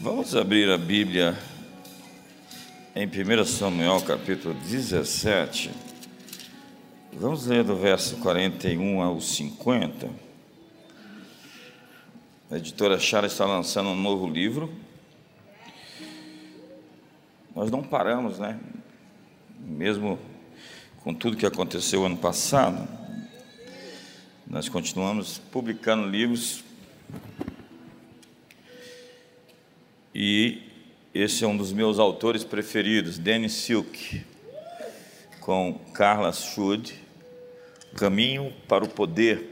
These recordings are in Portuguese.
Vamos abrir a Bíblia em 1 Samuel capítulo 17. Vamos ler do verso 41 ao 50. A editora Chara está lançando um novo livro. Nós não paramos, né? Mesmo com tudo que aconteceu ano passado, nós continuamos publicando livros e esse é um dos meus autores preferidos, Danny Silk, com Carla Schud, Caminho para o Poder,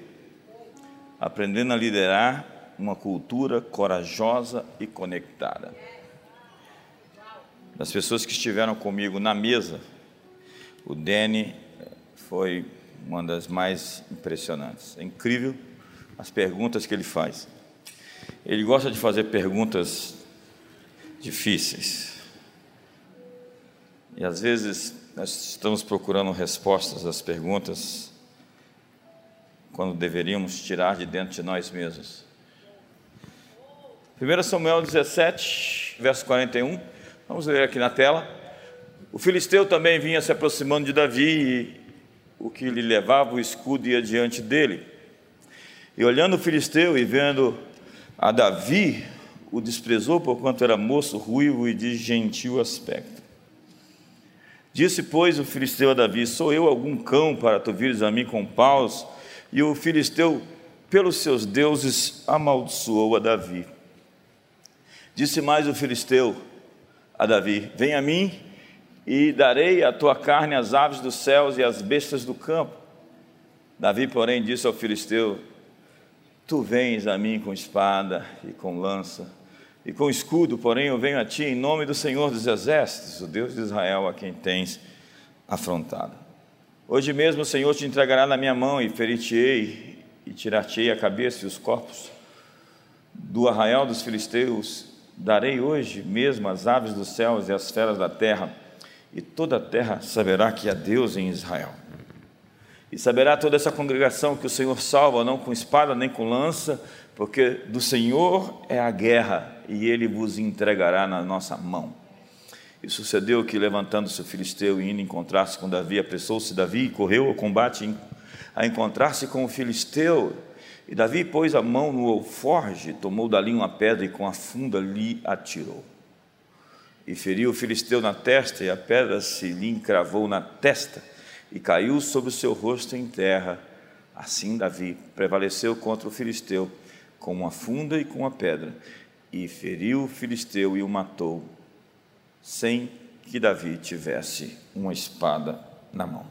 aprendendo a liderar uma cultura corajosa e conectada. Das pessoas que estiveram comigo na mesa, o Danny foi uma das mais impressionantes. É incrível as perguntas que ele faz. Ele gosta de fazer perguntas difíceis. E às vezes nós estamos procurando respostas às perguntas quando deveríamos tirar de dentro de nós mesmos. 1 Samuel 17, verso 41, vamos ler aqui na tela. O filisteu também vinha se aproximando de Davi, e o que lhe levava o escudo ia diante dele. E olhando o filisteu e vendo a Davi, o desprezou porquanto era moço, ruivo e de gentil aspecto. Disse, pois, o filisteu a Davi: Sou eu algum cão para tu vires a mim com paus? E o filisteu, pelos seus deuses, amaldiçoou a Davi. Disse mais o filisteu a Davi: Vem a mim e darei a tua carne às aves dos céus e às bestas do campo. Davi, porém, disse ao filisteu: Tu vens a mim com espada e com lança e com escudo, porém eu venho a ti em nome do Senhor dos Exércitos, o Deus de Israel, a quem tens afrontado. Hoje mesmo o Senhor te entregará na minha mão e ferir-te-ei e tirar-te-ei a cabeça e os corpos do arraial dos filisteus. Darei hoje mesmo as aves dos céus e as feras da terra, e toda a terra saberá que há Deus em Israel. E saberá toda essa congregação que o Senhor salva, não com espada nem com lança, porque do Senhor é a guerra e ele vos entregará na nossa mão. E sucedeu que, levantando-se o filisteu e indo encontrar-se com Davi, apressou-se Davi e correu ao combate a encontrar-se com o filisteu. E Davi pôs a mão no alforge, tomou dali uma pedra e com a funda lhe atirou. E feriu o filisteu na testa, e a pedra se lhe encravou na testa e caiu sobre o seu rosto em terra. Assim Davi prevaleceu contra o filisteu com uma funda e com uma pedra, e feriu o filisteu e o matou, sem que Davi tivesse uma espada na mão.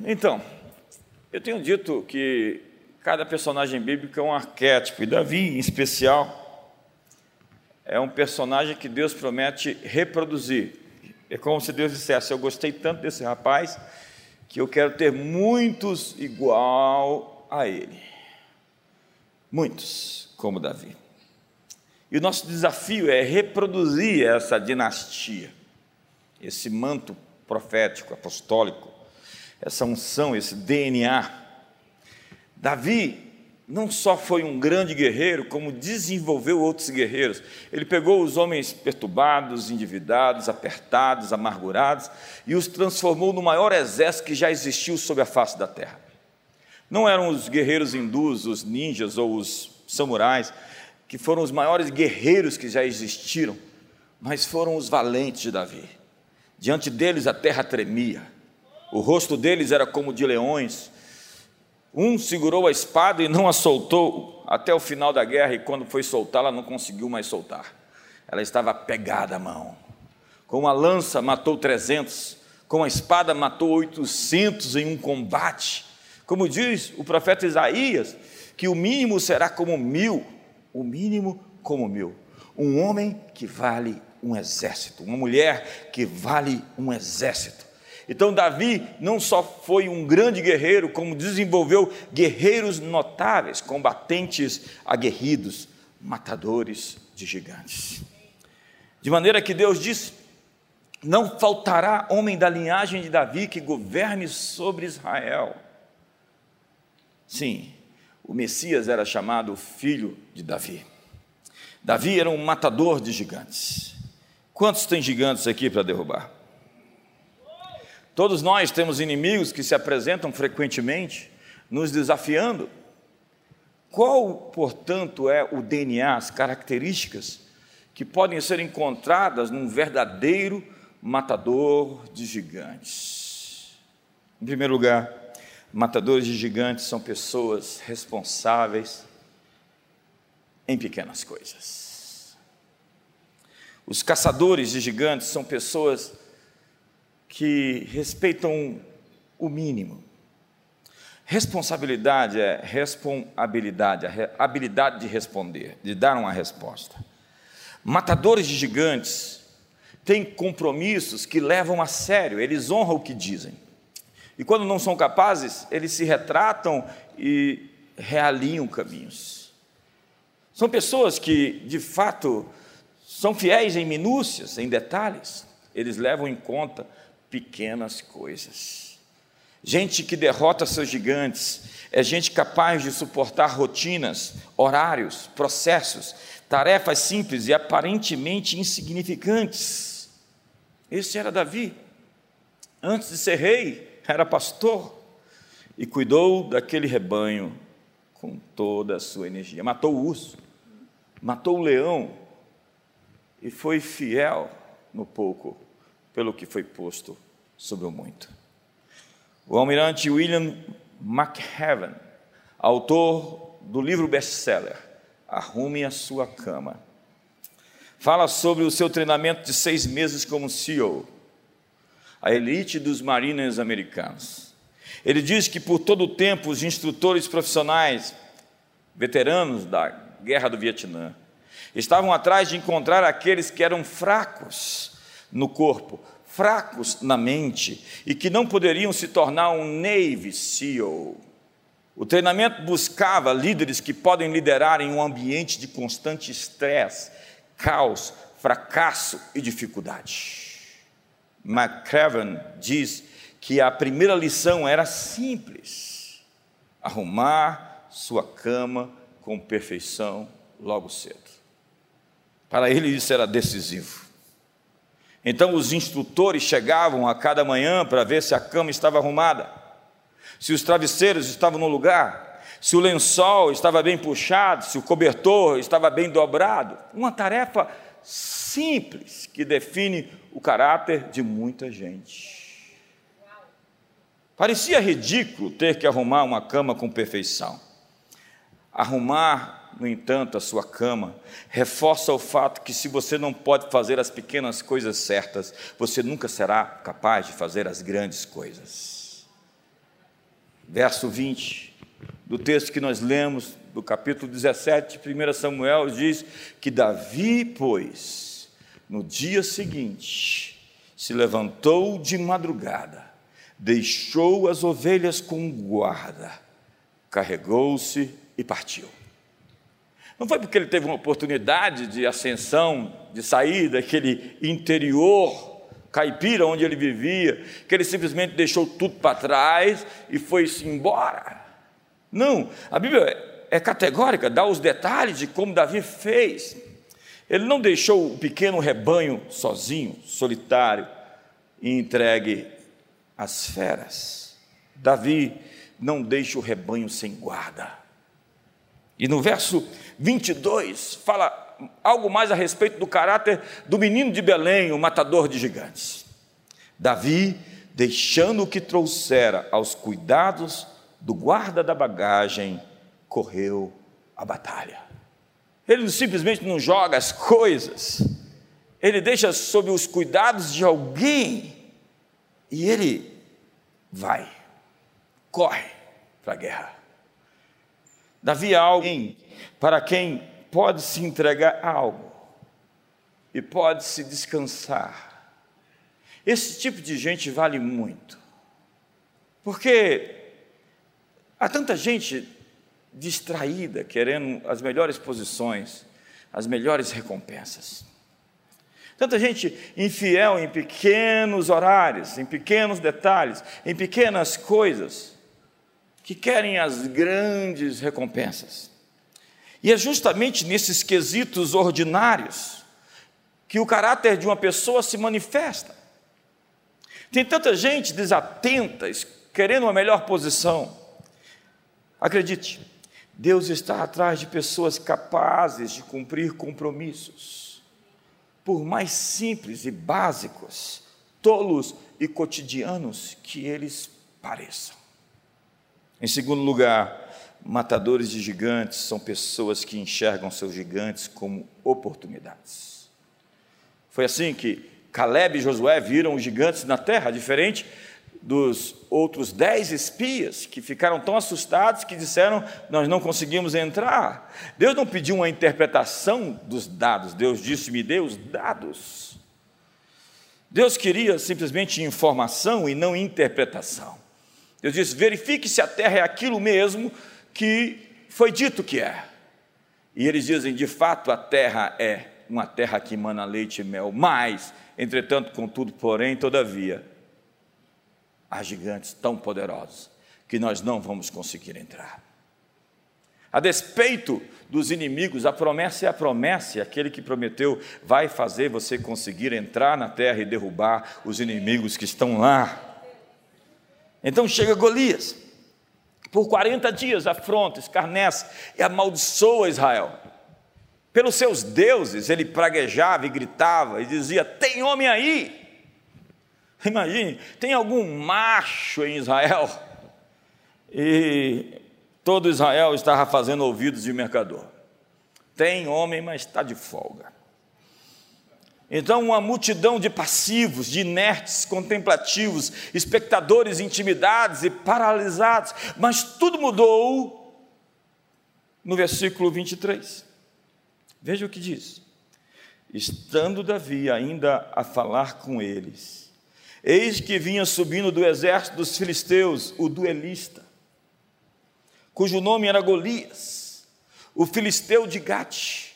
Então, eu tenho dito que cada personagem bíblico é um arquétipo, e Davi, em especial, é um personagem que Deus promete reproduzir. É como se Deus dissesse: Eu gostei tanto desse rapaz que eu quero ter muitos igual a ele. Muitos, como Davi. E o nosso desafio é reproduzir essa dinastia, esse manto profético, apostólico, essa unção, esse DNA. Davi não só foi um grande guerreiro, como desenvolveu outros guerreiros. Ele pegou os homens perturbados, endividados, apertados, amargurados e os transformou no maior exército que já existiu sobre a face da terra. Não eram os guerreiros hindus, os ninjas ou os samurais, que foram os maiores guerreiros que já existiram, mas foram os valentes de Davi. Diante deles a terra tremia, o rosto deles era como de leões, um segurou a espada e não a soltou até o final da guerra, e quando foi soltá-la, não conseguiu mais soltar. Ela estava pegada à mão. Com uma lança matou 300, com a espada matou 800 em um combate. Como diz o profeta Isaías, que o mínimo será como mil, o mínimo como mil. Um homem que vale um exército, uma mulher que vale um exército. Então, Davi não só foi um grande guerreiro, como desenvolveu guerreiros notáveis, combatentes aguerridos, matadores de gigantes. De maneira que Deus disse: Não faltará homem da linhagem de Davi que governe sobre Israel. Sim, o Messias era chamado filho de Davi. Davi era um matador de gigantes. Quantos tem gigantes aqui para derrubar? Todos nós temos inimigos que se apresentam frequentemente, nos desafiando. Qual, portanto, é o DNA, as características que podem ser encontradas num verdadeiro matador de gigantes? Em primeiro lugar, matadores de gigantes são pessoas responsáveis em pequenas coisas. Os caçadores de gigantes são pessoas que respeitam o mínimo. Responsabilidade é responsabilidade, a habilidade de responder, de dar uma resposta. Matadores de gigantes têm compromissos que levam a sério, eles honram o que dizem. E quando não são capazes, eles se retratam e realinham caminhos. São pessoas que, de fato, são fiéis em minúcias, em detalhes. Eles levam em conta pequenas coisas. Gente que derrota seus gigantes é gente capaz de suportar rotinas, horários, processos, tarefas simples e aparentemente insignificantes. Esse era Davi. Antes de ser rei, era pastor e cuidou daquele rebanho com toda a sua energia. Matou o urso, matou o leão e foi fiel no pouco pelo que foi posto sobre o muito. O almirante William McHaven, autor do livro best-seller Arrume a Sua Cama, fala sobre o seu treinamento de seis meses como CEO, a elite dos mariners americanos. Ele diz que por todo o tempo os instrutores profissionais, veteranos da guerra do Vietnã, estavam atrás de encontrar aqueles que eram fracos no corpo, fracos na mente e que não poderiam se tornar um Navy SEAL. O treinamento buscava líderes que podem liderar em um ambiente de constante estresse, caos, fracasso e dificuldade. McCraven diz que a primeira lição era simples: arrumar sua cama com perfeição logo cedo. Para ele isso era decisivo. Então os instrutores chegavam a cada manhã para ver se a cama estava arrumada, se os travesseiros estavam no lugar, se o lençol estava bem puxado, se o cobertor estava bem dobrado. Uma tarefa simples que define o caráter de muita gente. Parecia ridículo ter que arrumar uma cama com perfeição. Arrumar no entanto, a sua cama, reforça o fato que se você não pode fazer as pequenas coisas certas, você nunca será capaz de fazer as grandes coisas. Verso 20 do texto que nós lemos, do capítulo 17 de 1 Samuel, diz que Davi, pois, no dia seguinte, se levantou de madrugada, deixou as ovelhas com guarda, carregou-se e partiu. Não foi porque ele teve uma oportunidade de ascensão, de sair daquele interior caipira onde ele vivia, que ele simplesmente deixou tudo para trás e foi-se embora. Não, a Bíblia é categórica, dá os detalhes de como Davi fez. Ele não deixou o pequeno rebanho sozinho, solitário e entregue às feras. Davi não deixa o rebanho sem guarda. E no verso 22 fala algo mais a respeito do caráter do menino de Belém, o matador de gigantes. Davi, deixando o que trouxera aos cuidados do guarda da bagagem, correu a batalha. Ele simplesmente não joga as coisas, ele deixa sob os cuidados de alguém e ele vai, corre para a guerra. Davi é alguém para quem pode se entregar algo e pode se descansar. Esse tipo de gente vale muito, porque há tanta gente distraída, querendo as melhores posições, as melhores recompensas. Tanta gente infiel em pequenos horários, em pequenos detalhes, em pequenas coisas que querem as grandes recompensas. E é justamente nesses quesitos ordinários que o caráter de uma pessoa se manifesta. Tem tanta gente desatenta, querendo uma melhor posição. Acredite, Deus está atrás de pessoas capazes de cumprir compromissos, por mais simples e básicos, tolos e cotidianos que eles pareçam. Em segundo lugar, matadores de gigantes são pessoas que enxergam seus gigantes como oportunidades. Foi assim que Caleb e Josué viram os gigantes na terra, diferente dos outros dez espias que ficaram tão assustados que disseram: Nós não conseguimos entrar. Deus não pediu uma interpretação dos dados, Deus disse: Me dê os dados. Deus queria simplesmente informação e não interpretação. Deus disse: Verifique se a terra é aquilo mesmo que foi dito que é. E eles dizem: De fato, a terra é uma terra que emana leite e mel, mas, entretanto, contudo, porém, todavia, há gigantes tão poderosos que nós não vamos conseguir entrar. A despeito dos inimigos, a promessa é a promessa, aquele que prometeu vai fazer você conseguir entrar na terra e derrubar os inimigos que estão lá. Então chega Golias, por 40 dias afronta, escarnece e amaldiçoa Israel. Pelos seus deuses, ele praguejava e gritava e dizia: Tem homem aí, Imagine, tem algum macho em Israel e todo Israel estava fazendo ouvidos de mercador. Tem homem, mas está de folga. Então, uma multidão de passivos, de inertes, contemplativos, espectadores intimidados e paralisados, mas tudo mudou no versículo 23. Veja o que diz: Estando Davi ainda a falar com eles, Eis que vinha subindo do exército dos filisteus o duelista, cujo nome era Golias, o filisteu de Gate,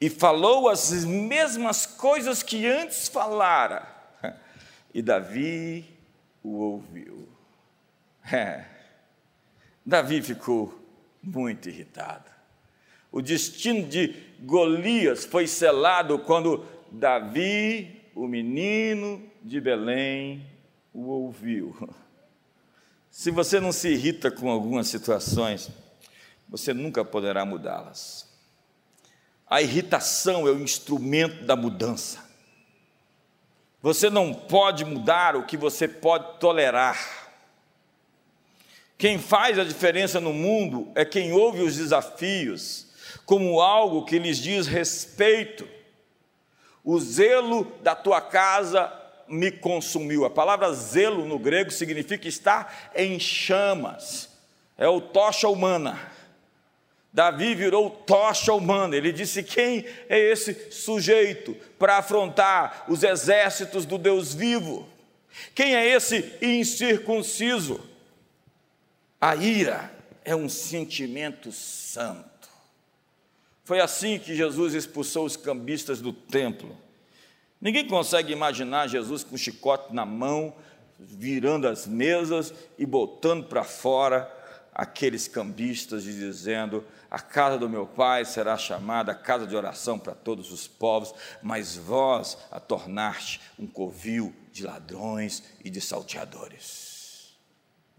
e falou as mesmas coisas que antes falara, e Davi o ouviu. É, Davi ficou muito irritado. O destino de Golias foi selado quando Davi, o menino de Belém o ouviu. Se você não se irrita com algumas situações, você nunca poderá mudá-las. A irritação é o instrumento da mudança. Você não pode mudar o que você pode tolerar. Quem faz a diferença no mundo é quem ouve os desafios como algo que lhes diz respeito. O zelo da tua casa me consumiu. A palavra zelo no grego significa estar em chamas, é o tocha humana. Davi virou tocha humana. Ele disse: Quem é esse sujeito para afrontar os exércitos do Deus vivo? Quem é esse incircunciso? A ira é um sentimento santo. Foi assim que Jesus expulsou os cambistas do templo. Ninguém consegue imaginar Jesus com um chicote na mão, virando as mesas e botando para fora aqueles cambistas e dizendo: A casa do meu pai será chamada casa de oração para todos os povos, mas vós a tornaste um covil de ladrões e de salteadores.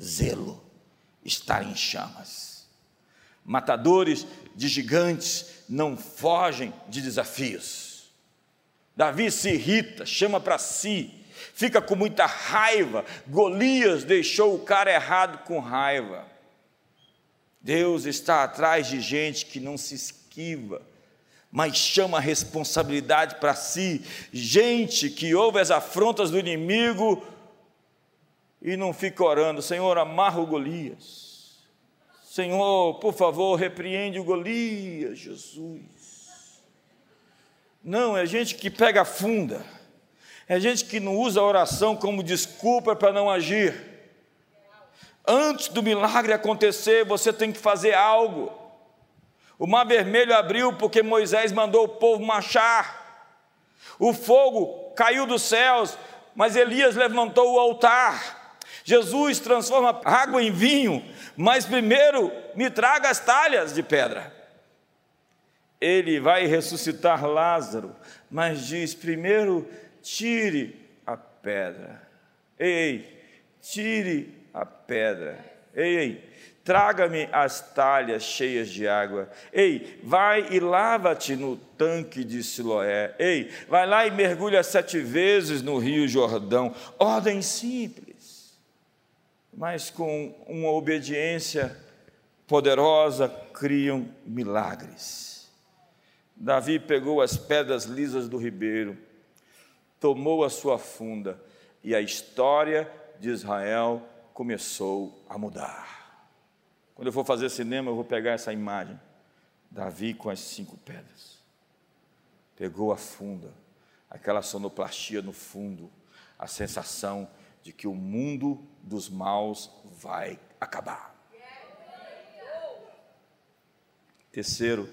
Zelo, estar em chamas. Matadores de gigantes não fogem de desafios Davi se irrita, chama para si, fica com muita raiva. Golias deixou o cara errado com raiva. Deus está atrás de gente que não se esquiva, mas chama a responsabilidade para si. Gente que ouve as afrontas do inimigo e não fica orando: Senhor, amarra o Golias. Senhor, por favor, repreende o Golias, Jesus. Não, é gente que pega funda. É gente que não usa a oração como desculpa para não agir. Antes do milagre acontecer, você tem que fazer algo. O mar vermelho abriu porque Moisés mandou o povo marchar. O fogo caiu dos céus, mas Elias levantou o altar. Jesus transforma água em vinho, mas primeiro me traga as talhas de pedra. Ele vai ressuscitar Lázaro, mas diz: primeiro tire a pedra. Ei, tire a pedra. Ei, ei, traga-me as talhas cheias de água. Ei, vai e lava-te no tanque de Siloé. Ei, vai lá e mergulha sete vezes no rio Jordão. Ordem simples, mas com uma obediência poderosa criam milagres. Davi pegou as pedras lisas do ribeiro, tomou a sua funda e a história de Israel começou a mudar. Quando eu for fazer cinema, eu vou pegar essa imagem. Davi com as cinco pedras. Pegou a funda, aquela sonoplastia no fundo, a sensação de que o mundo dos maus vai acabar. Terceiro,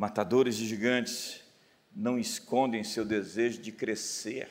matadores de gigantes não escondem seu desejo de crescer.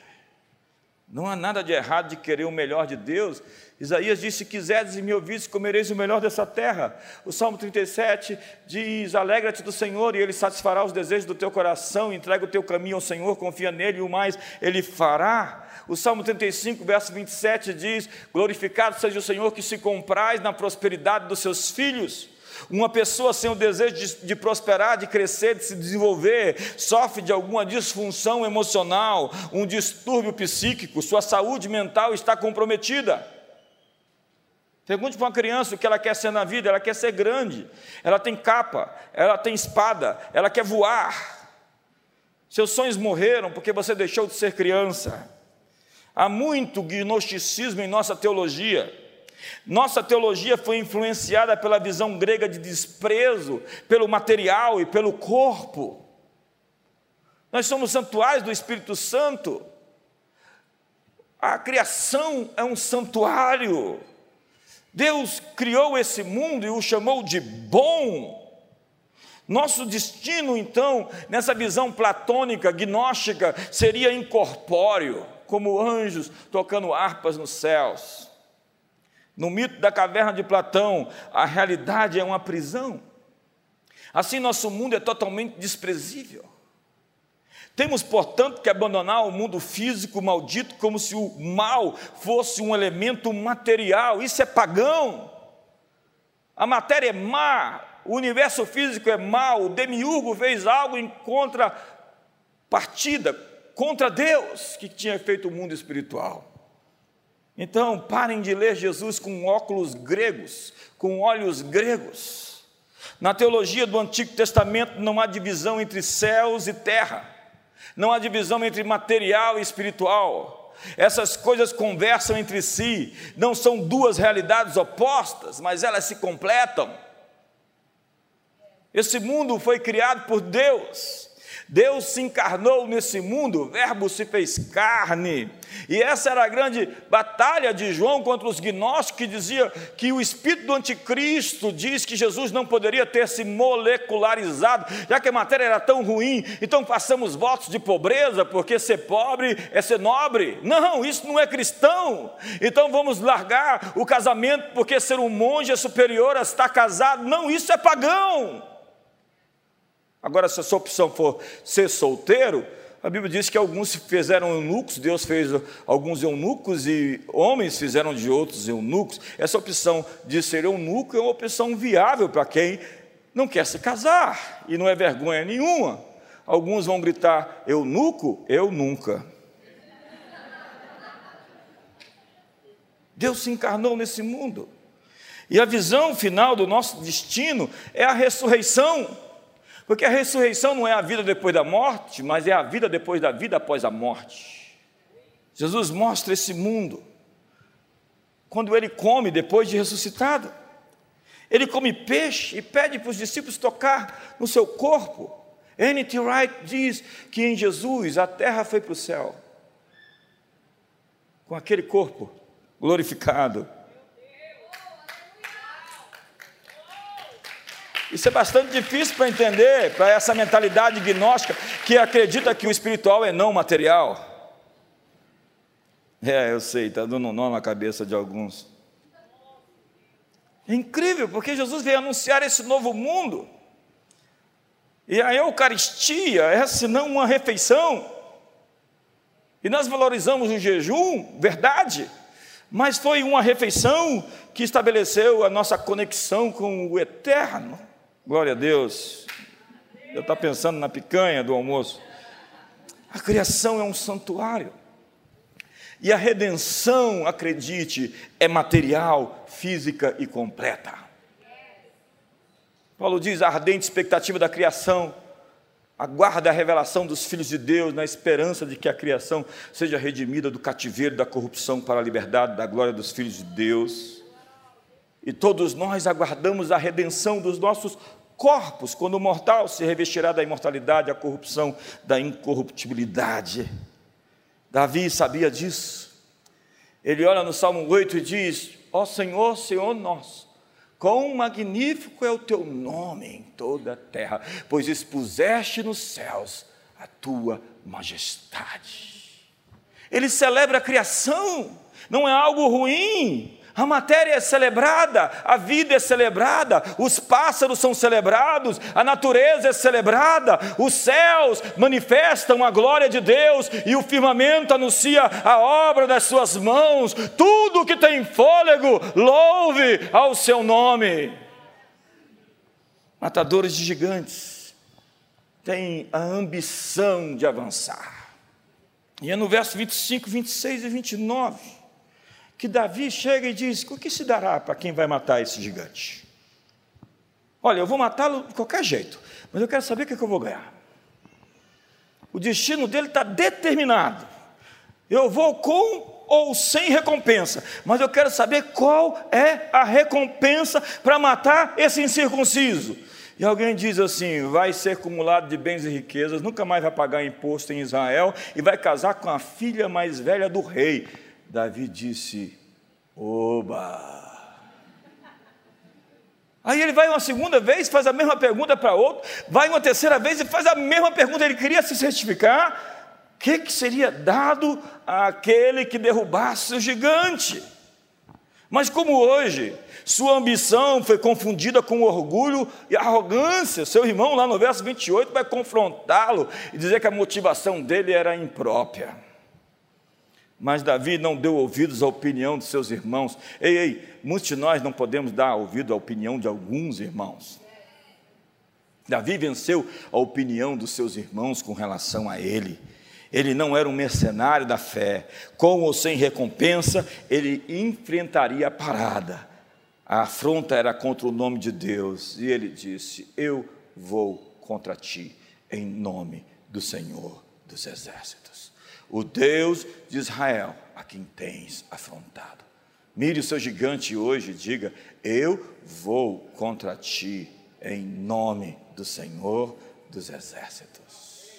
Não há nada de errado de querer o melhor de Deus. Isaías disse: Se quiserdes e me ouvides, comereis o melhor dessa terra. O Salmo 37 diz: Alegra-te do Senhor, e Ele satisfará os desejos do teu coração. Entrega o teu caminho ao Senhor, confia nele, e o mais Ele fará. O Salmo 35, verso 27 diz: Glorificado seja o Senhor que se compraz na prosperidade dos seus filhos. Uma pessoa sem o desejo de, de, prosperar, de crescer, de se desenvolver, sofre de alguma disfunção emocional, um distúrbio psíquico, sua saúde mental está comprometida. Pergunte para uma criança o que ela quer ser na vida, ela quer ser grande, ela tem capa, ela tem espada, ela quer voar. Seus sonhos morreram porque você deixou de ser criança. Há muito gnosticismo em nossa teologia. Nossa teologia foi influenciada pela visão grega de desprezo pelo material e pelo corpo. Nós somos santuários do Espírito Santo. A criação é um santuário. Deus criou esse mundo e o chamou de bom. Nosso destino, então, nessa visão platônica, gnóstica, seria incorpóreo, como anjos tocando harpas nos céus. No mito da caverna de Platão, a realidade é uma prisão. Assim, nosso mundo é totalmente desprezível. Temos, portanto, que abandonar o mundo físico maldito como se o mal fosse um elemento material. Isso é pagão. A matéria é má, o universo físico é mau, o demiurgo fez algo em contrapartida contra Deus que tinha feito o mundo espiritual. Então, parem de ler Jesus com óculos gregos, com olhos gregos. Na teologia do Antigo Testamento não há divisão entre céus e terra, não há divisão entre material e espiritual. Essas coisas conversam entre si, não são duas realidades opostas, mas elas se completam. Esse mundo foi criado por Deus, Deus se encarnou nesse mundo, o Verbo se fez carne. E essa era a grande batalha de João contra os gnósticos que dizia que o espírito do anticristo diz que Jesus não poderia ter se molecularizado, já que a matéria era tão ruim, então passamos votos de pobreza, porque ser pobre é ser nobre. Não, isso não é cristão. Então vamos largar o casamento porque ser um monge é superior a estar casado. Não, isso é pagão. Agora, se a sua opção for ser solteiro, a Bíblia diz que alguns fizeram eunucos, Deus fez alguns eunucos e homens fizeram de outros eunucos. Essa opção de ser eunuco é uma opção viável para quem não quer se casar e não é vergonha nenhuma. Alguns vão gritar: eunuco, eu nunca. Deus se encarnou nesse mundo. E a visão final do nosso destino é a ressurreição. Porque a ressurreição não é a vida depois da morte, mas é a vida depois da vida após a morte. Jesus mostra esse mundo. Quando ele come depois de ressuscitado, ele come peixe e pede para os discípulos tocar no seu corpo. N.T. Wright diz que em Jesus a terra foi para o céu, com aquele corpo glorificado Isso é bastante difícil para entender, para essa mentalidade gnóstica que acredita que o espiritual é não material. É, eu sei, está dando um nó na cabeça de alguns. É incrível, porque Jesus veio anunciar esse novo mundo. E a Eucaristia é senão uma refeição. E nós valorizamos o jejum, verdade, mas foi uma refeição que estabeleceu a nossa conexão com o eterno. Glória a Deus. Eu estou pensando na picanha do almoço. A criação é um santuário. E a redenção, acredite, é material, física e completa. Paulo diz: a ardente expectativa da criação aguarda a revelação dos filhos de Deus na esperança de que a criação seja redimida do cativeiro da corrupção para a liberdade da glória dos filhos de Deus. E todos nós aguardamos a redenção dos nossos corpos, quando o mortal se revestirá da imortalidade, a corrupção da incorruptibilidade. Davi sabia disso. Ele olha no Salmo 8 e diz: Ó oh Senhor, Senhor nosso, Quão magnífico é o teu nome em toda a terra, pois expuseste nos céus a tua majestade. Ele celebra a criação, não é algo ruim, a matéria é celebrada, a vida é celebrada, os pássaros são celebrados, a natureza é celebrada, os céus manifestam a glória de Deus e o firmamento anuncia a obra das suas mãos. Tudo que tem fôlego, louve ao seu nome. Matadores de gigantes têm a ambição de avançar. E é no verso 25, 26 e 29 que Davi chega e diz: O que se dará para quem vai matar esse gigante? Olha, eu vou matá-lo de qualquer jeito, mas eu quero saber o que, é que eu vou ganhar. O destino dele está determinado. Eu vou com ou sem recompensa, mas eu quero saber qual é a recompensa para matar esse incircunciso. E alguém diz assim: vai ser acumulado de bens e riquezas, nunca mais vai pagar imposto em Israel e vai casar com a filha mais velha do rei. Davi disse: Oba! Aí ele vai uma segunda vez, faz a mesma pergunta para outro, vai uma terceira vez e faz a mesma pergunta. Ele queria se certificar: o que, que seria dado àquele que derrubasse o gigante? Mas como hoje, sua ambição foi confundida com orgulho e arrogância, seu irmão, lá no verso 28, vai confrontá-lo e dizer que a motivação dele era imprópria. Mas Davi não deu ouvidos à opinião de seus irmãos. Ei, ei, muitos de nós não podemos dar ouvido à opinião de alguns irmãos. Davi venceu a opinião dos seus irmãos com relação a ele. Ele não era um mercenário da fé. Com ou sem recompensa, ele enfrentaria a parada. A afronta era contra o nome de Deus. E ele disse: Eu vou contra ti, em nome do Senhor dos Exércitos o Deus de Israel, a quem tens afrontado. Mire o seu gigante hoje e diga: Eu vou contra ti, em nome do Senhor dos Exércitos.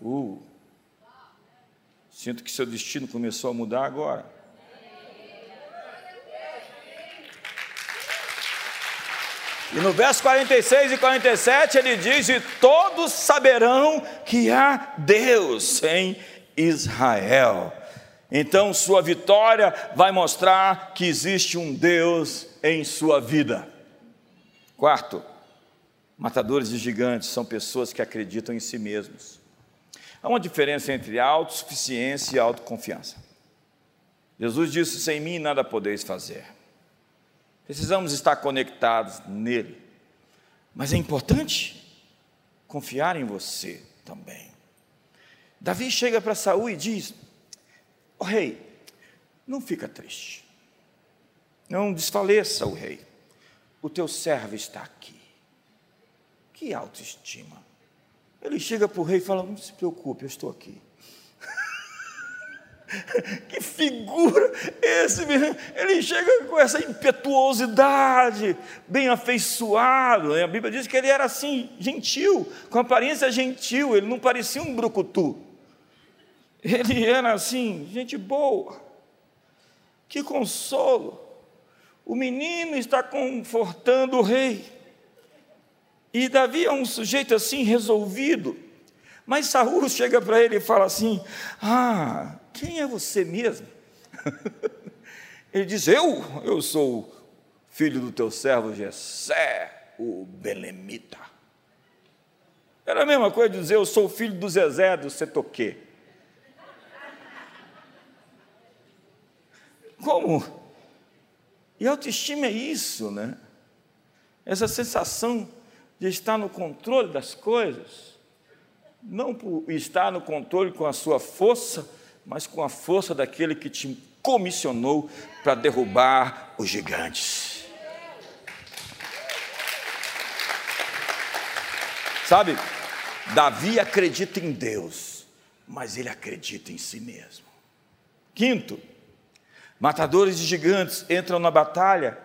Uh, sinto que seu destino começou a mudar agora. E no verso 46 e 47 ele diz: E todos saberão que há Deus em Israel. Então, sua vitória vai mostrar que existe um Deus em sua vida. Quarto, matadores de gigantes são pessoas que acreditam em si mesmos. Há uma diferença entre autossuficiência e autoconfiança. Jesus disse: Sem mim nada podeis fazer. Precisamos estar conectados nele. Mas é importante confiar em você também. Davi chega para Saul e diz: oh, rei, não fica triste. Não desfaleça o rei. O teu servo está aqui. Que autoestima. Ele chega para o rei e fala: Não se preocupe, eu estou aqui. que figura esse, ele chega com essa impetuosidade, bem afeiçoado. Né? A Bíblia diz que ele era assim, gentil, com aparência gentil, ele não parecia um brucutu. Ele era assim, gente boa. Que consolo. O menino está confortando o rei. E Davi é um sujeito assim resolvido. Mas Saul chega para ele e fala assim: Ah, quem é você mesmo? Ele diz: Eu, eu sou filho do teu servo Jessé, o Belemita. Era a mesma coisa dizer, eu sou filho do Zezé do Setoquê. Como? E autoestima é isso, né? Essa sensação de estar no controle das coisas. Não por estar no controle com a sua força, mas com a força daquele que te comissionou para derrubar os gigantes. Sabe, Davi acredita em Deus, mas ele acredita em si mesmo. Quinto, matadores de gigantes entram na batalha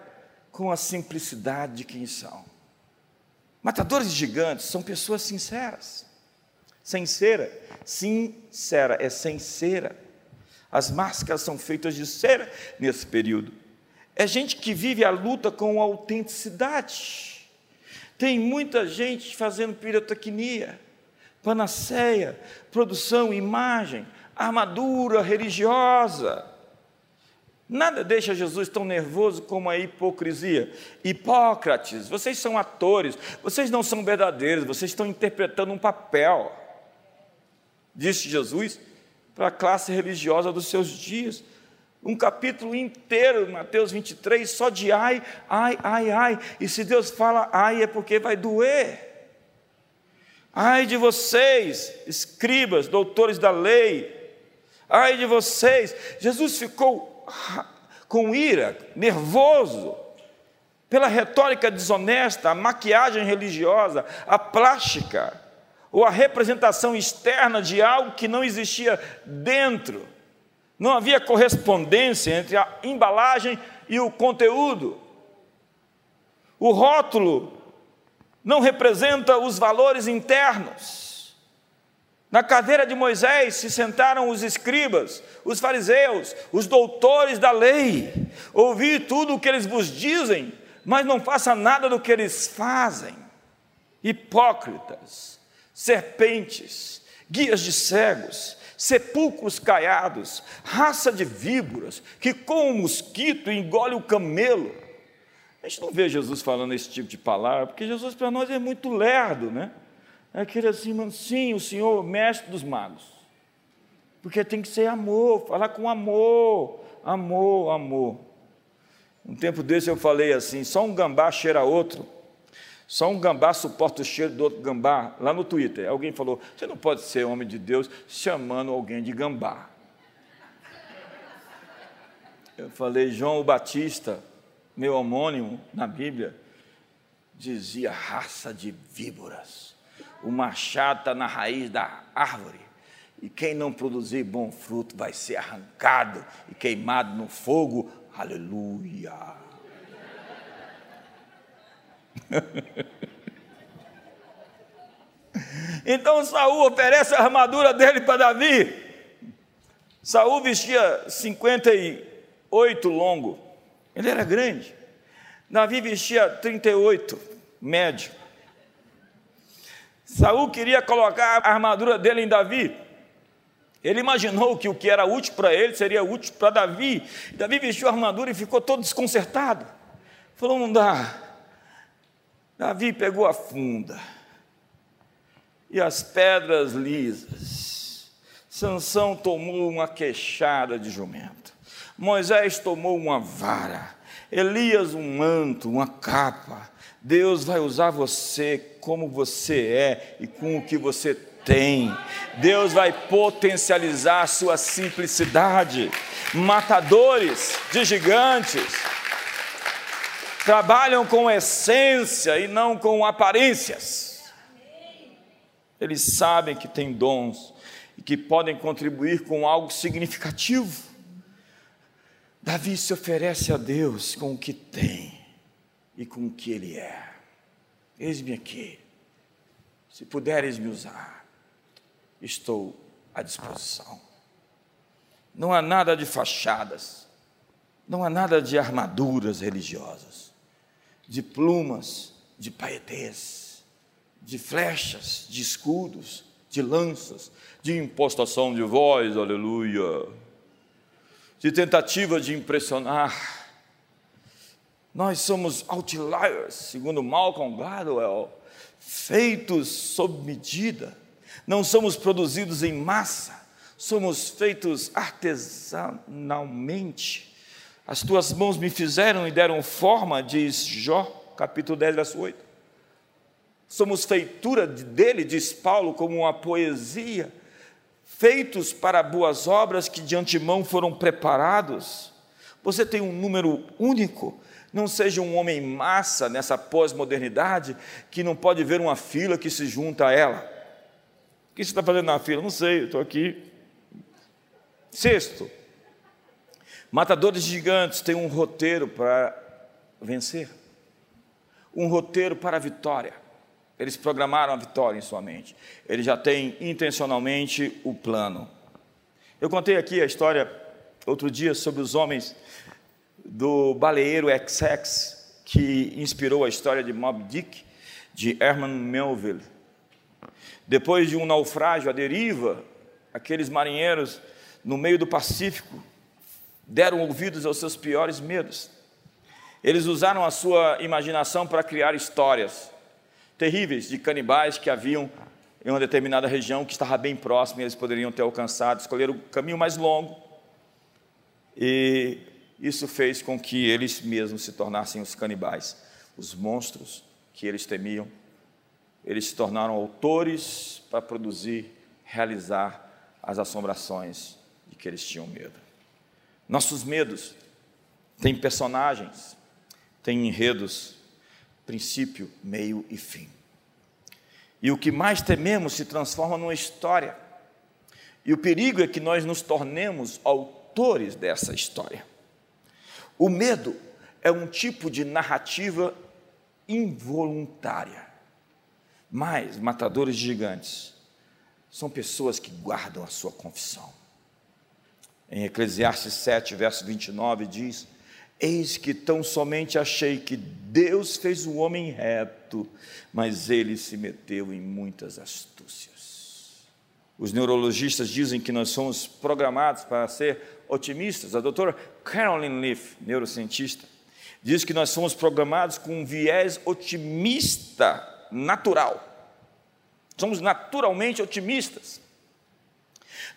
com a simplicidade de quem são. Matadores de gigantes são pessoas sinceras. Sincera, sincera, é sincera. As máscaras são feitas de cera nesse período. É gente que vive a luta com autenticidade. Tem muita gente fazendo pirotecnia, panaceia, produção, imagem, armadura religiosa. Nada deixa Jesus tão nervoso como a hipocrisia. Hipócrates, vocês são atores, vocês não são verdadeiros, vocês estão interpretando um papel. Disse Jesus para a classe religiosa dos seus dias um capítulo inteiro, Mateus 23, só de ai, ai, ai, ai. E se Deus fala ai, é porque vai doer. Ai de vocês, escribas, doutores da lei. Ai de vocês. Jesus ficou com ira, nervoso, pela retórica desonesta, a maquiagem religiosa, a plástica, ou a representação externa de algo que não existia dentro. Não havia correspondência entre a embalagem e o conteúdo. O rótulo não representa os valores internos. Na cadeira de Moisés se sentaram os escribas, os fariseus, os doutores da lei. Ouvi tudo o que eles vos dizem, mas não faça nada do que eles fazem. Hipócritas, serpentes, guias de cegos, sepulcros caiados, raça de víboras, que com o mosquito engole o camelo. A gente não vê Jesus falando esse tipo de palavra, porque Jesus para nós é muito lerdo, né? É aquele assim, sim, o Senhor, mestre dos magos. Porque tem que ser amor, falar com amor, amor, amor. Um tempo desse eu falei assim: só um gambá cheira outro. Só um gambá suporta o cheiro do outro gambá. Lá no Twitter, alguém falou: você não pode ser homem de Deus chamando alguém de gambá. Eu falei: João Batista, meu homônimo na Bíblia, dizia raça de víboras. O machado está na raiz da árvore. E quem não produzir bom fruto vai ser arrancado e queimado no fogo. Aleluia. então Saul oferece a armadura dele para Davi. Saul vestia 58 longo, ele era grande. Davi vestia 38, médio. Saul queria colocar a armadura dele em Davi. Ele imaginou que o que era útil para ele seria útil para Davi. Davi vestiu a armadura e ficou todo desconcertado. Falou: não dá, Davi pegou a funda e as pedras lisas. Sansão tomou uma queixada de jumento. Moisés tomou uma vara. Elias um manto, uma capa. Deus vai usar você como você é e com o que você tem. Deus vai potencializar a sua simplicidade. Matadores de gigantes trabalham com essência e não com aparências. Eles sabem que têm dons e que podem contribuir com algo significativo. Davi se oferece a Deus com o que tem e com o que ele é. Eis-me aqui. Se puderes me usar, estou à disposição. Não há nada de fachadas, não há nada de armaduras religiosas de plumas, de paetês, de flechas, de escudos, de lanças, de impostação de voz, aleluia, de tentativa de impressionar. Nós somos outliers, segundo Malcolm Gladwell, feitos sob medida, não somos produzidos em massa, somos feitos artesanalmente. As tuas mãos me fizeram e deram forma, diz Jó, capítulo 10, verso 8. Somos feitura dele, diz Paulo, como uma poesia, feitos para boas obras que de antemão foram preparados. Você tem um número único, não seja um homem massa nessa pós-modernidade que não pode ver uma fila que se junta a ela. O que você está fazendo na fila? Não sei, estou aqui. Sexto, matadores gigantes têm um roteiro para vencer, um roteiro para a vitória. Eles programaram a vitória em sua mente. Eles já têm intencionalmente o plano. Eu contei aqui a história outro dia sobre os homens do baleeiro XX que inspirou a história de Moby Dick, de Herman Melville. Depois de um naufrágio à deriva, aqueles marinheiros no meio do Pacífico deram ouvidos aos seus piores medos. Eles usaram a sua imaginação para criar histórias terríveis de canibais que haviam em uma determinada região que estava bem próxima e eles poderiam ter alcançado, escolheram o caminho mais longo. E isso fez com que eles mesmos se tornassem os canibais, os monstros que eles temiam. Eles se tornaram autores para produzir, realizar as assombrações de que eles tinham medo. Nossos medos têm personagens, têm enredos, princípio, meio e fim. E o que mais tememos se transforma numa história. E o perigo é que nós nos tornemos autores dessa história. O medo é um tipo de narrativa involuntária. Mas matadores gigantes são pessoas que guardam a sua confissão. Em Eclesiastes 7, verso 29 diz: Eis que tão somente achei que Deus fez o homem reto, mas ele se meteu em muitas astúcias. Os neurologistas dizem que nós somos programados para ser otimistas. A doutora Carolyn Leaf, neurocientista, diz que nós somos programados com um viés otimista natural. Somos naturalmente otimistas.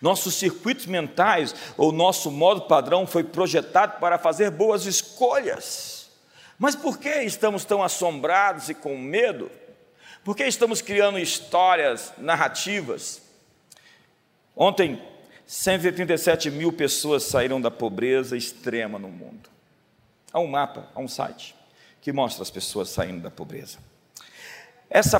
Nossos circuitos mentais, ou nosso modo padrão, foi projetado para fazer boas escolhas. Mas por que estamos tão assombrados e com medo? Por que estamos criando histórias, narrativas? Ontem, 137 mil pessoas saíram da pobreza extrema no mundo. Há um mapa, há um site que mostra as pessoas saindo da pobreza. Essa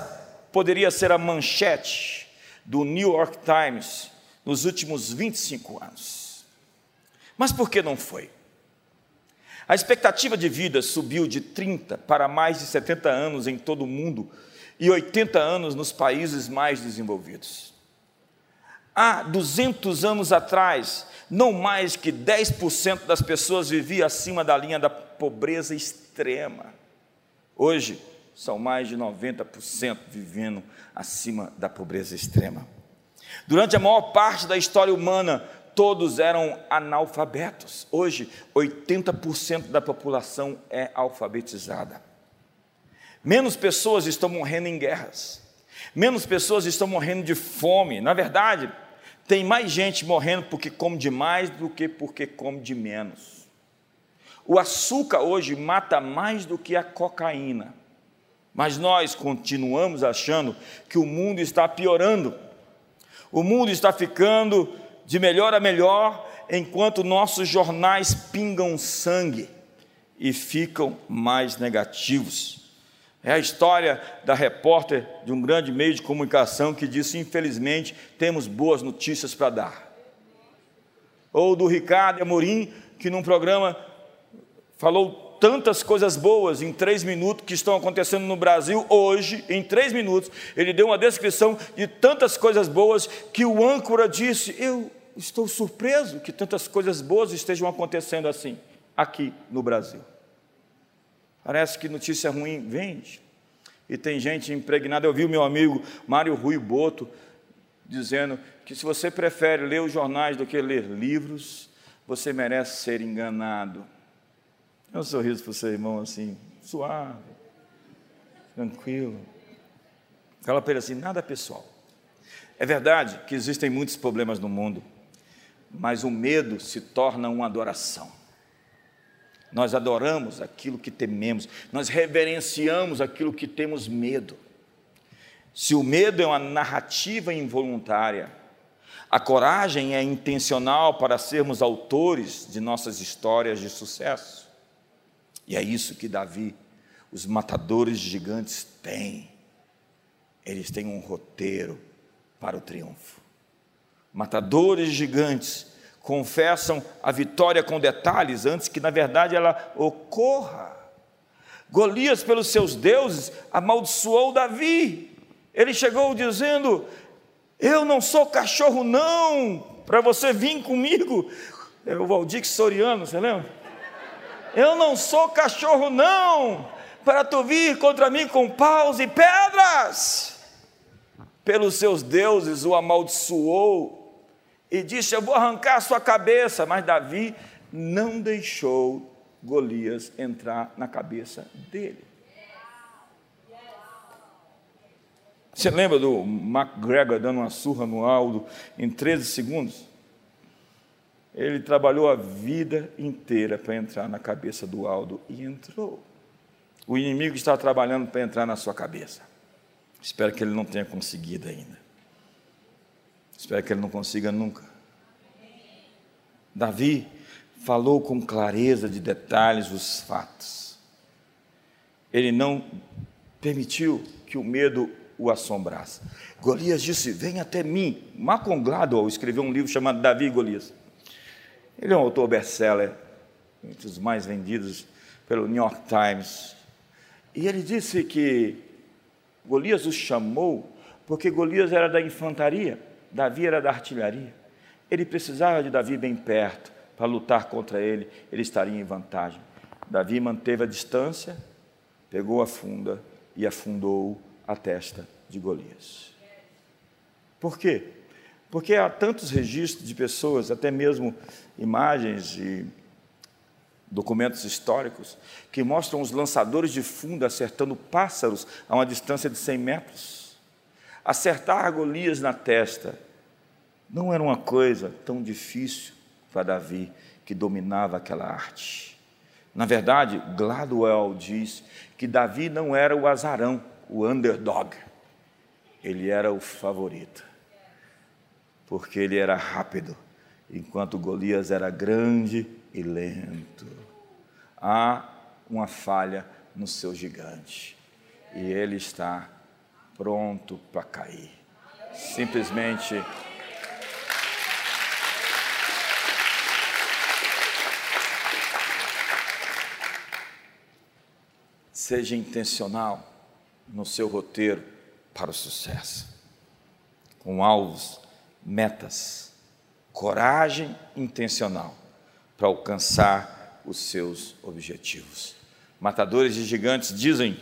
poderia ser a manchete do New York Times nos últimos 25 anos. Mas por que não foi? A expectativa de vida subiu de 30 para mais de 70 anos em todo o mundo e 80 anos nos países mais desenvolvidos. Há 200 anos atrás, não mais que 10% das pessoas viviam acima da linha da pobreza extrema. Hoje, são mais de 90% vivendo acima da pobreza extrema. Durante a maior parte da história humana, todos eram analfabetos. Hoje, 80% da população é alfabetizada. Menos pessoas estão morrendo em guerras. Menos pessoas estão morrendo de fome. Na verdade, tem mais gente morrendo porque come demais do que porque come de menos. O açúcar hoje mata mais do que a cocaína. Mas nós continuamos achando que o mundo está piorando. O mundo está ficando de melhor a melhor, enquanto nossos jornais pingam sangue e ficam mais negativos. É a história da repórter de um grande meio de comunicação que disse: infelizmente, temos boas notícias para dar. Ou do Ricardo Amorim, que num programa falou tantas coisas boas em três minutos que estão acontecendo no Brasil hoje, em três minutos, ele deu uma descrição de tantas coisas boas que o âncora disse: Eu estou surpreso que tantas coisas boas estejam acontecendo assim, aqui no Brasil. Parece que notícia ruim vende. E tem gente impregnada. Eu vi o meu amigo Mário Rui Boto dizendo que se você prefere ler os jornais do que ler livros, você merece ser enganado. É um sorriso para o seu irmão assim, suave, tranquilo. Fala para ele assim: nada pessoal. É verdade que existem muitos problemas no mundo, mas o medo se torna uma adoração. Nós adoramos aquilo que tememos, nós reverenciamos aquilo que temos medo. Se o medo é uma narrativa involuntária, a coragem é intencional para sermos autores de nossas histórias de sucesso. E é isso que Davi, os matadores gigantes, têm. Eles têm um roteiro para o triunfo. Matadores gigantes confessam a vitória com detalhes antes que, na verdade, ela ocorra. Golias, pelos seus deuses, amaldiçoou Davi. Ele chegou dizendo: Eu não sou cachorro, não, para você vir comigo. É o Valdir Soriano, você lembra? Eu não sou cachorro, não, para tu vir contra mim com paus e pedras. Pelos seus deuses o amaldiçoou e disse: Eu vou arrancar a sua cabeça. Mas Davi não deixou Golias entrar na cabeça dele. Você lembra do MacGregor dando uma surra no Aldo em 13 segundos? Ele trabalhou a vida inteira para entrar na cabeça do Aldo e entrou. O inimigo está trabalhando para entrar na sua cabeça. Espero que ele não tenha conseguido ainda. Espero que ele não consiga nunca. Davi falou com clareza de detalhes os fatos. Ele não permitiu que o medo o assombrasse. Golias disse: Vem até mim. Malcolm Gladwell escreveu um livro chamado Davi e Golias. Ele é um autor best-seller, entre os mais vendidos pelo New York Times. E ele disse que Golias o chamou porque Golias era da infantaria Davi era da artilharia. Ele precisava de Davi bem perto para lutar contra ele, ele estaria em vantagem. Davi manteve a distância, pegou a funda e afundou a testa de Golias. Por quê? Porque há tantos registros de pessoas, até mesmo imagens e documentos históricos, que mostram os lançadores de funda acertando pássaros a uma distância de 100 metros. Acertar Golias na testa não era uma coisa tão difícil para Davi, que dominava aquela arte. Na verdade, Gladwell diz que Davi não era o azarão, o underdog, ele era o favorito, porque ele era rápido, enquanto Golias era grande e lento. Há uma falha no seu gigante, e ele está pronto para cair. Simplesmente. Seja intencional no seu roteiro para o sucesso, com alvos, metas, coragem intencional para alcançar os seus objetivos. Matadores de gigantes dizem: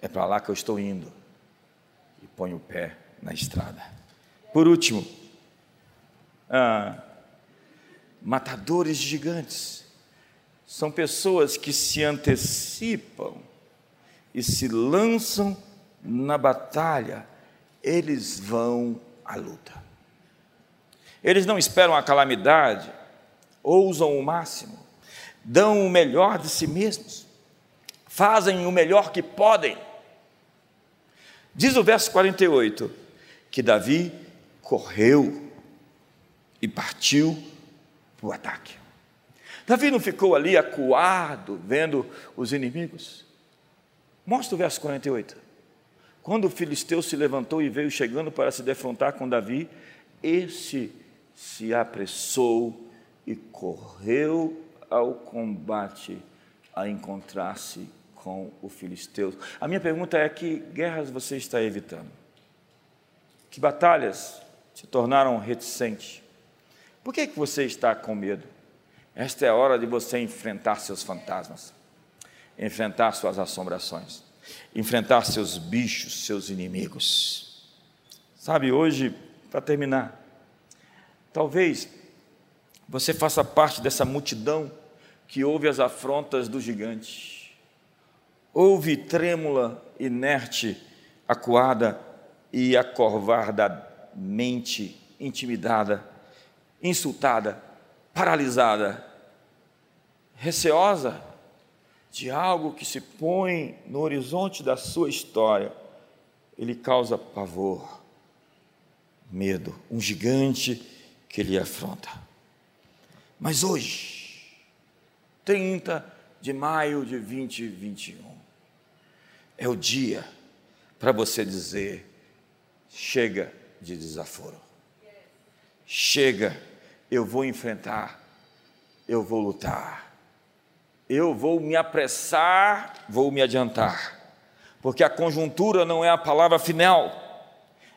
é para lá que eu estou indo põe o pé na estrada. Por último, ah, matadores gigantes são pessoas que se antecipam e se lançam na batalha, eles vão à luta. Eles não esperam a calamidade, ousam o máximo, dão o melhor de si mesmos, fazem o melhor que podem Diz o verso 48 que Davi correu e partiu para o ataque. Davi não ficou ali acuado, vendo os inimigos. Mostra o verso 48. Quando o filisteu se levantou e veio chegando para se defrontar com Davi, esse se apressou e correu ao combate a encontrar-se com o filisteu. A minha pergunta é: que guerras você está evitando? Que batalhas se tornaram reticentes? Por que, que você está com medo? Esta é a hora de você enfrentar seus fantasmas, enfrentar suas assombrações, enfrentar seus bichos, seus inimigos. Sabe, hoje, para terminar, talvez você faça parte dessa multidão que ouve as afrontas do gigante ouve trêmula, inerte, acuada e acorvardamente intimidada, insultada, paralisada, receosa de algo que se põe no horizonte da sua história, ele causa pavor, medo, um gigante que ele afronta. Mas hoje, 30 de maio de 2021, é o dia para você dizer: chega de desaforo, chega, eu vou enfrentar, eu vou lutar, eu vou me apressar, vou me adiantar, porque a conjuntura não é a palavra final.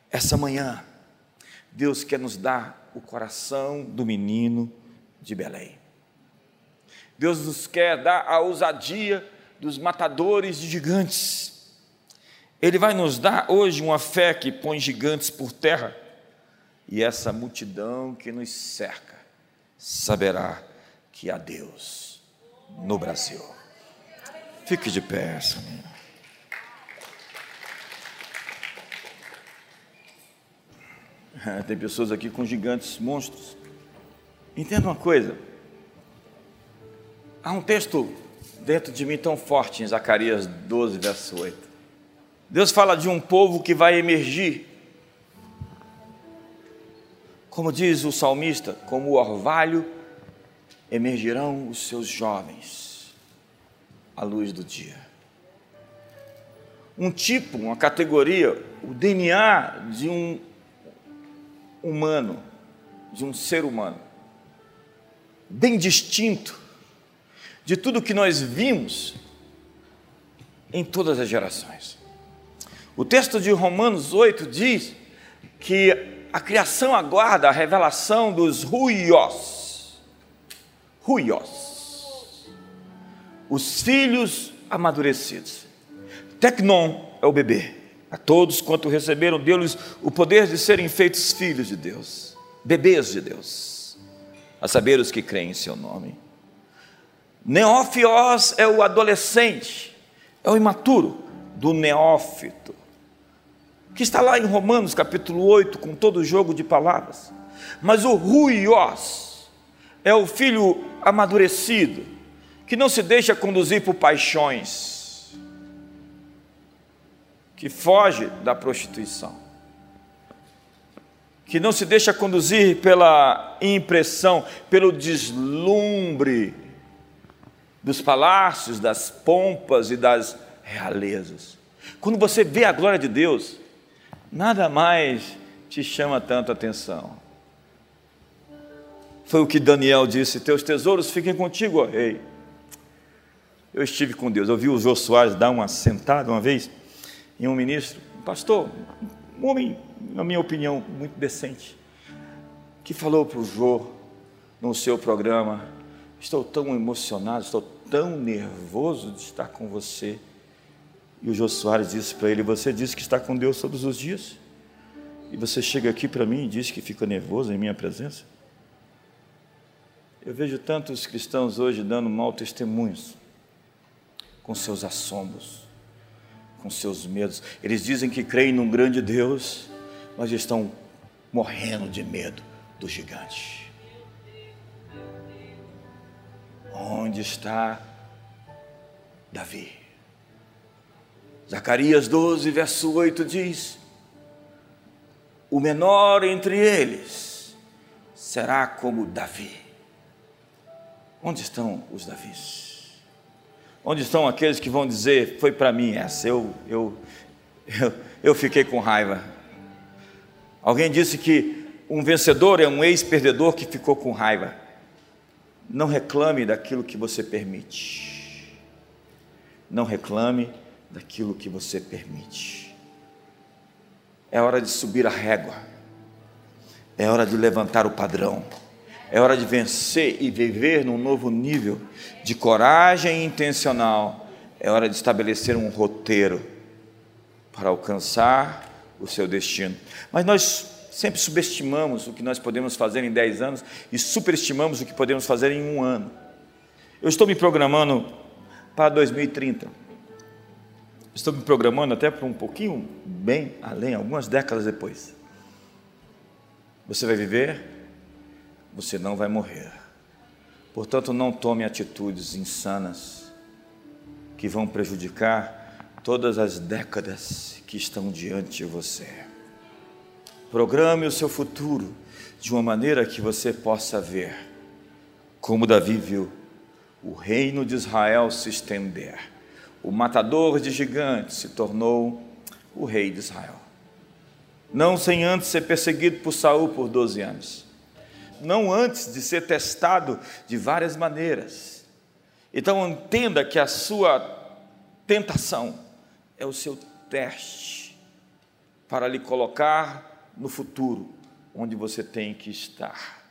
Essa manhã, Deus quer nos dar o coração do menino de Belém. Deus nos quer dar a ousadia dos matadores de gigantes. Ele vai nos dar hoje uma fé que põe gigantes por terra, e essa multidão que nos cerca saberá que há Deus no Brasil. Fique de pé, Senhor. Tem pessoas aqui com gigantes monstros. Entenda uma coisa. Há um texto dentro de mim tão forte em Zacarias 12, verso 8. Deus fala de um povo que vai emergir. Como diz o salmista, como o orvalho emergirão os seus jovens à luz do dia. Um tipo, uma categoria, o DNA de um humano, de um ser humano, bem distinto de tudo que nós vimos em todas as gerações. O texto de Romanos 8 diz que a criação aguarda a revelação dos ruios, ruios, os filhos amadurecidos. Tecnon é o bebê. A todos quanto receberam, deu-lhes o poder de serem feitos filhos de Deus, bebês de Deus, a saber os que creem em seu nome. Neófios é o adolescente, é o imaturo do neófito, que está lá em Romanos capítulo 8, com todo o jogo de palavras. Mas o ruios é o filho amadurecido, que não se deixa conduzir por paixões, que foge da prostituição, que não se deixa conduzir pela impressão, pelo deslumbre dos palácios, das pompas e das realezas. Quando você vê a glória de Deus, nada mais te chama tanto atenção. Foi o que Daniel disse: Teus tesouros fiquem contigo, ó rei. Eu estive com Deus. Eu vi o Jô Soares dar uma sentada uma vez em um ministro, um pastor, um homem, na minha opinião, muito decente, que falou para o Jô, no seu programa, estou tão emocionado, estou tão nervoso de estar com você. E o Jô Soares disse para ele, você disse que está com Deus todos os dias, e você chega aqui para mim e diz que fica nervoso em minha presença? Eu vejo tantos cristãos hoje dando mau testemunhos, com seus assombros, com seus medos. Eles dizem que creem num grande Deus, mas estão morrendo de medo do gigante. Onde está Davi? Zacarias 12, verso 8 diz: O menor entre eles será como Davi. Onde estão os Davis? Onde estão aqueles que vão dizer, foi para mim essa, eu, eu, eu, eu fiquei com raiva. Alguém disse que um vencedor é um ex-perdedor que ficou com raiva. Não reclame daquilo que você permite. Não reclame daquilo que você permite. É hora de subir a régua. É hora de levantar o padrão. É hora de vencer e viver num novo nível de coragem intencional. É hora de estabelecer um roteiro para alcançar o seu destino. Mas nós sempre subestimamos o que nós podemos fazer em 10 anos e superestimamos o que podemos fazer em um ano. Eu estou me programando para 2030. Estou me programando até para um pouquinho bem além, algumas décadas depois. Você vai viver, você não vai morrer. Portanto, não tome atitudes insanas que vão prejudicar todas as décadas que estão diante de você. Programe o seu futuro de uma maneira que você possa ver, como Davi viu, o reino de Israel se estender. O matador de gigantes se tornou o rei de Israel. Não sem antes ser perseguido por Saul por 12 anos não antes de ser testado de várias maneiras. Então entenda que a sua tentação é o seu teste para lhe colocar no futuro onde você tem que estar.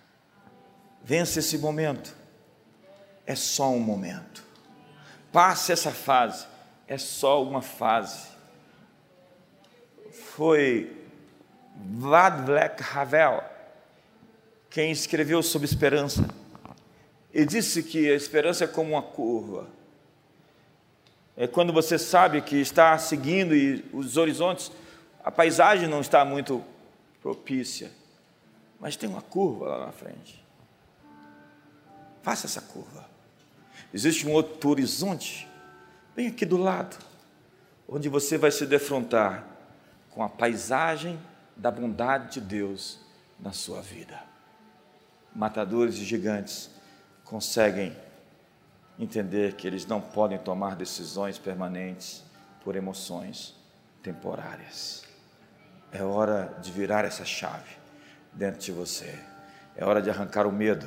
Vence esse momento. É só um momento. Passe essa fase. É só uma fase. Foi Václav Havel quem escreveu sobre esperança. E disse que a esperança é como uma curva. É quando você sabe que está seguindo e os horizontes, a paisagem não está muito propícia, mas tem uma curva lá na frente. Faça essa curva. Existe um outro horizonte, bem aqui do lado, onde você vai se defrontar com a paisagem da bondade de Deus na sua vida matadores de gigantes conseguem entender que eles não podem tomar decisões permanentes por emoções temporárias. É hora de virar essa chave dentro de você. É hora de arrancar o medo.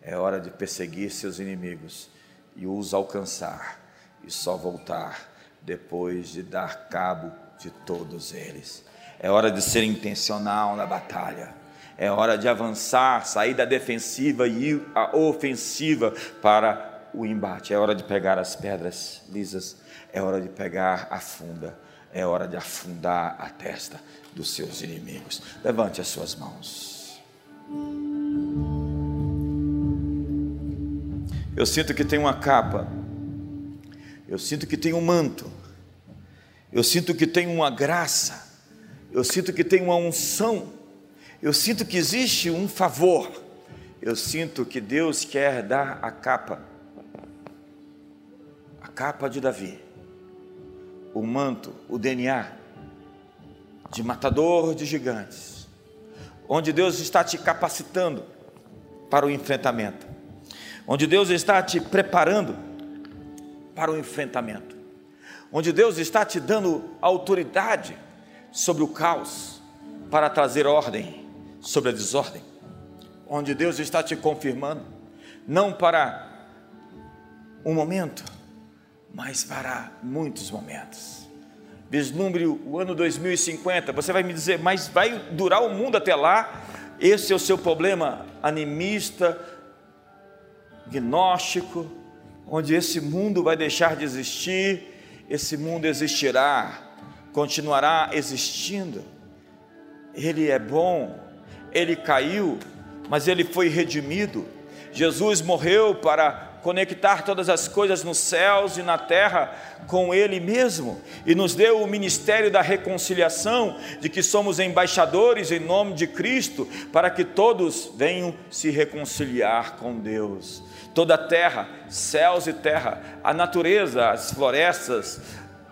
É hora de perseguir seus inimigos e os alcançar e só voltar depois de dar cabo de todos eles. É hora de ser intencional na batalha é hora de avançar, sair da defensiva e ir à ofensiva para o embate. É hora de pegar as pedras lisas. É hora de pegar a funda. É hora de afundar a testa dos seus inimigos. Levante as suas mãos. Eu sinto que tem uma capa. Eu sinto que tem um manto. Eu sinto que tem uma graça. Eu sinto que tem uma unção eu sinto que existe um favor. Eu sinto que Deus quer dar a capa, a capa de Davi, o manto, o DNA de matador de gigantes, onde Deus está te capacitando para o enfrentamento, onde Deus está te preparando para o enfrentamento, onde Deus está te dando autoridade sobre o caos para trazer ordem sobre a desordem, onde Deus está te confirmando, não para um momento, mas para muitos momentos. Vislumbre o ano 2050. Você vai me dizer, mas vai durar o mundo até lá? Esse é o seu problema animista, gnóstico, onde esse mundo vai deixar de existir, esse mundo existirá, continuará existindo. Ele é bom, ele caiu, mas ele foi redimido. Jesus morreu para conectar todas as coisas nos céus e na terra com Ele mesmo e nos deu o ministério da reconciliação, de que somos embaixadores em nome de Cristo, para que todos venham se reconciliar com Deus. Toda a terra, céus e terra, a natureza, as florestas,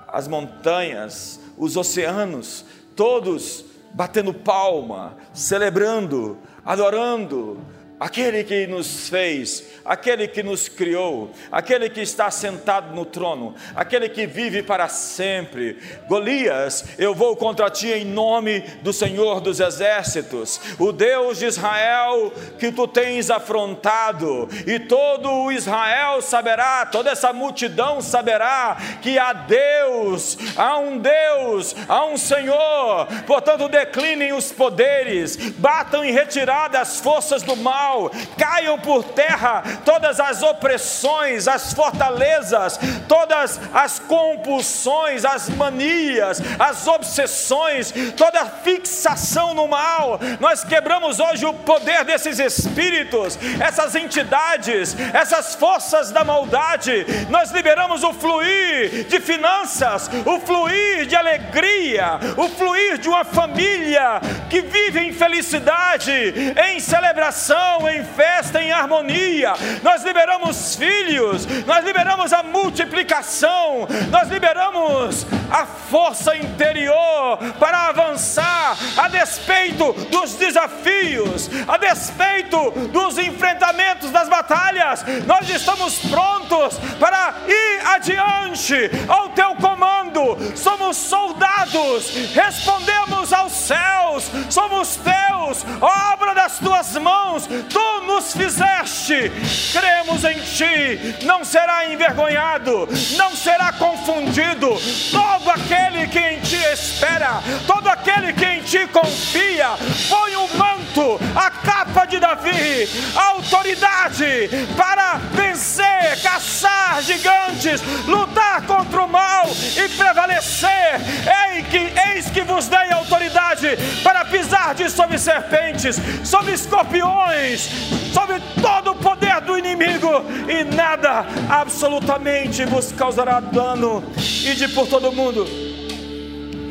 as montanhas, os oceanos, todos batendo palma, celebrando, adorando aquele que nos fez, aquele que nos criou, aquele que está sentado no trono, aquele que vive para sempre. Golias, eu vou contra ti em nome do Senhor dos exércitos, o Deus de Israel que tu tens afrontado, e todo o Israel saberá, toda essa multidão saberá que há Deus, há um Deus, há um Senhor. Portanto, declinem os poderes, batam em retirada as forças do mal caiam por terra todas as opressões, as fortalezas, todas as compulsões, as manias, as obsessões, toda fixação no mal. Nós quebramos hoje o poder desses espíritos, essas entidades, essas forças da maldade. Nós liberamos o fluir de finanças, o fluir de alegria, o fluir de uma família que vive em felicidade, em celebração, em festa, em harmonia. Nós liberamos filhos, nós liberamos a multiplicação, nós liberamos a força interior para avançar a despeito dos desafios, a despeito dos enfrentamentos das batalhas. Nós estamos prontos para ir adiante ao teu comando. Somos soldados, respondemos aos céus, somos teus, obra das tuas mãos, tu nos fizeste, cremos em ti, não será envergonhado, não será confundido. Todo aquele que em ti espera, todo aquele que em ti confia, põe o um manto, a autoridade para vencer, caçar gigantes, lutar contra o mal e prevalecer. Eis que, eis que vos dei autoridade para pisar de sobre serpentes, sobre escorpiões, sobre todo o poder do inimigo, e nada absolutamente vos causará dano. E de por todo mundo,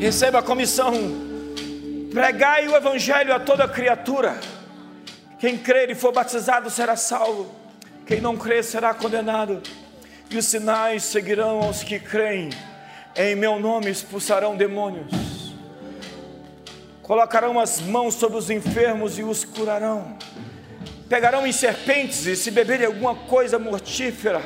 receba a comissão, pregai o evangelho a toda criatura. Quem crer e for batizado será salvo, quem não crer será condenado. E os sinais seguirão aos que creem. Em meu nome expulsarão demônios colocarão as mãos sobre os enfermos e os curarão. Pegarão em serpentes e se beberem alguma coisa mortífera,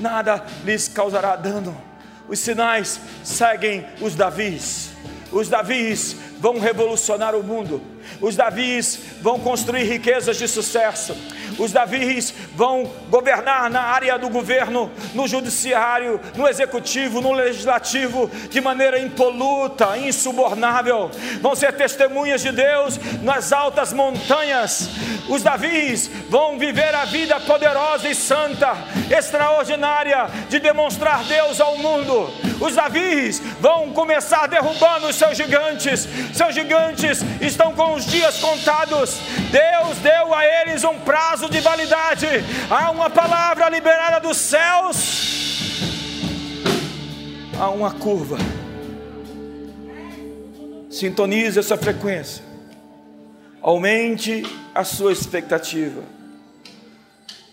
nada lhes causará dano. Os sinais seguem os Davis. Os Davis vão revolucionar o mundo. Os Davis vão construir riquezas de sucesso. Os Davis vão governar na área do governo, no judiciário, no executivo, no legislativo, de maneira impoluta, insubornável. Vão ser testemunhas de Deus nas altas montanhas. Os Davis vão viver a vida poderosa e santa, extraordinária, de demonstrar Deus ao mundo. Os Davis vão começar derrubando os seus gigantes. Seus gigantes estão com os dias contados. Deus deu a eles um prazo de validade. Há uma palavra liberada dos céus. Há uma curva. Sintonize essa frequência. Aumente a sua expectativa.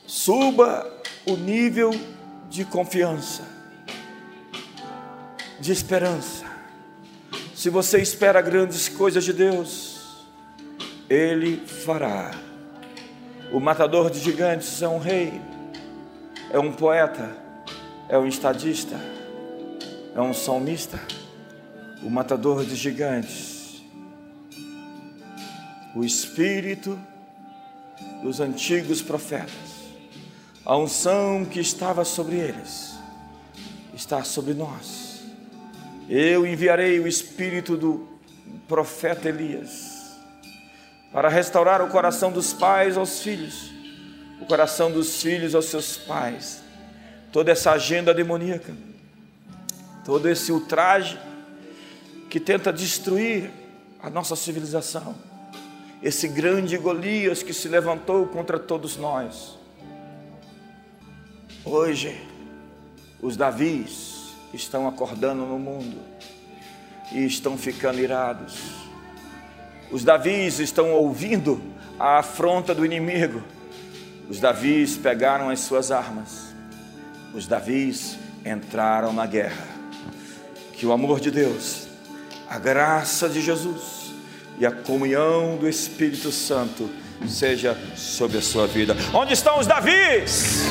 Suba o nível de confiança, de esperança. Se você espera grandes coisas de Deus, Ele fará. O matador de gigantes é um rei, é um poeta, é um estadista, é um salmista. O matador de gigantes, o espírito dos antigos profetas, a unção que estava sobre eles, está sobre nós. Eu enviarei o espírito do profeta Elias para restaurar o coração dos pais aos filhos, o coração dos filhos aos seus pais. Toda essa agenda demoníaca, todo esse ultraje que tenta destruir a nossa civilização, esse grande Golias que se levantou contra todos nós. Hoje, os Davis estão acordando no mundo e estão ficando irados os Davis estão ouvindo a afronta do inimigo. Os Davis pegaram as suas armas. Os Davis entraram na guerra. Que o amor de Deus, a graça de Jesus e a comunhão do Espírito Santo seja sobre a sua vida. Onde estão os Davis?